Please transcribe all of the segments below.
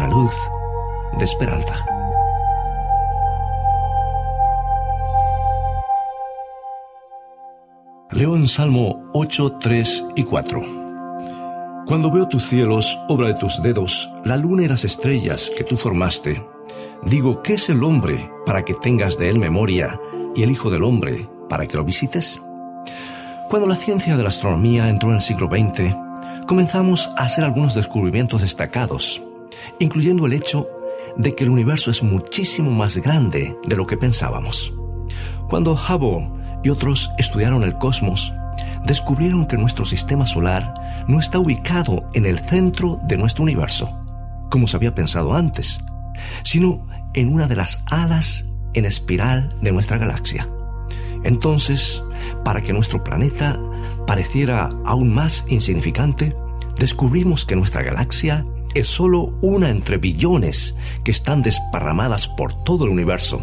una luz de esperanza. Leo en Salmo 8, 3 y 4. Cuando veo tus cielos, obra de tus dedos, la luna y las estrellas que tú formaste, digo, ¿qué es el hombre para que tengas de él memoria y el Hijo del Hombre para que lo visites? Cuando la ciencia de la astronomía entró en el siglo XX, comenzamos a hacer algunos descubrimientos destacados, incluyendo el hecho de que el universo es muchísimo más grande de lo que pensábamos. Cuando Hubble y otros estudiaron el cosmos, descubrieron que nuestro sistema solar no está ubicado en el centro de nuestro universo, como se había pensado antes, sino en una de las alas en espiral de nuestra galaxia. Entonces, para que nuestro planeta pareciera aún más insignificante, descubrimos que nuestra galaxia es solo una entre billones que están desparramadas por todo el universo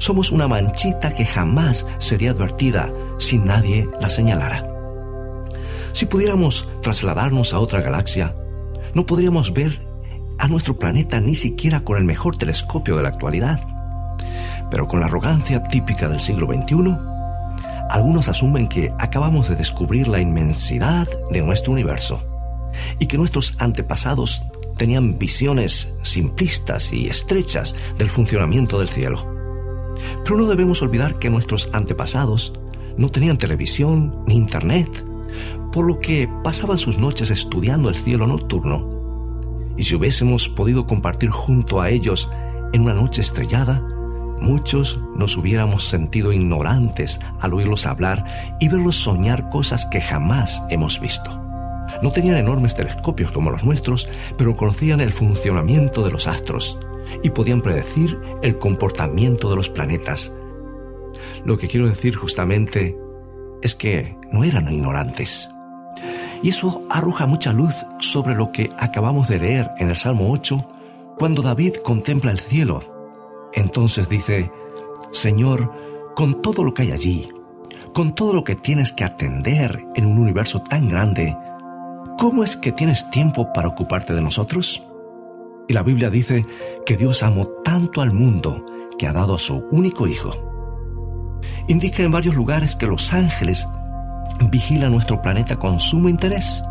somos una manchita que jamás sería advertida si nadie la señalara. Si pudiéramos trasladarnos a otra galaxia, no podríamos ver a nuestro planeta ni siquiera con el mejor telescopio de la actualidad. Pero con la arrogancia típica del siglo XXI, algunos asumen que acabamos de descubrir la inmensidad de nuestro universo y que nuestros antepasados tenían visiones simplistas y estrechas del funcionamiento del cielo. Pero no debemos olvidar que nuestros antepasados no tenían televisión ni internet, por lo que pasaban sus noches estudiando el cielo nocturno. Y si hubiésemos podido compartir junto a ellos en una noche estrellada, muchos nos hubiéramos sentido ignorantes al oírlos hablar y verlos soñar cosas que jamás hemos visto. No tenían enormes telescopios como los nuestros, pero conocían el funcionamiento de los astros y podían predecir el comportamiento de los planetas. Lo que quiero decir justamente es que no eran ignorantes. Y eso arroja mucha luz sobre lo que acabamos de leer en el Salmo 8, cuando David contempla el cielo. Entonces dice, Señor, con todo lo que hay allí, con todo lo que tienes que atender en un universo tan grande, ¿cómo es que tienes tiempo para ocuparte de nosotros? Y la Biblia dice que Dios amó tanto al mundo que ha dado a su único Hijo. Indica en varios lugares que los ángeles vigilan nuestro planeta con sumo interés.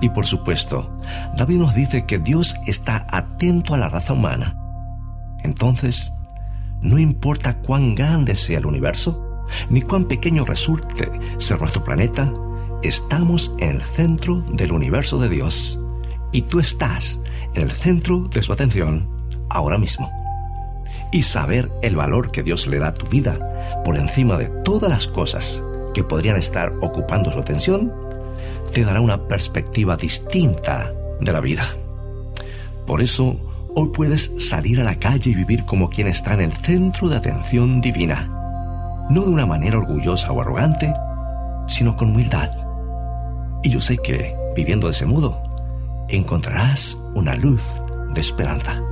Y por supuesto, David nos dice que Dios está atento a la raza humana. Entonces, no importa cuán grande sea el universo, ni cuán pequeño resulte ser nuestro planeta, estamos en el centro del universo de Dios. Y tú estás en el centro de su atención ahora mismo. Y saber el valor que Dios le da a tu vida por encima de todas las cosas que podrían estar ocupando su atención, te dará una perspectiva distinta de la vida. Por eso, hoy puedes salir a la calle y vivir como quien está en el centro de atención divina, no de una manera orgullosa o arrogante, sino con humildad. Y yo sé que, viviendo de ese modo, encontrarás una luz de esperanza.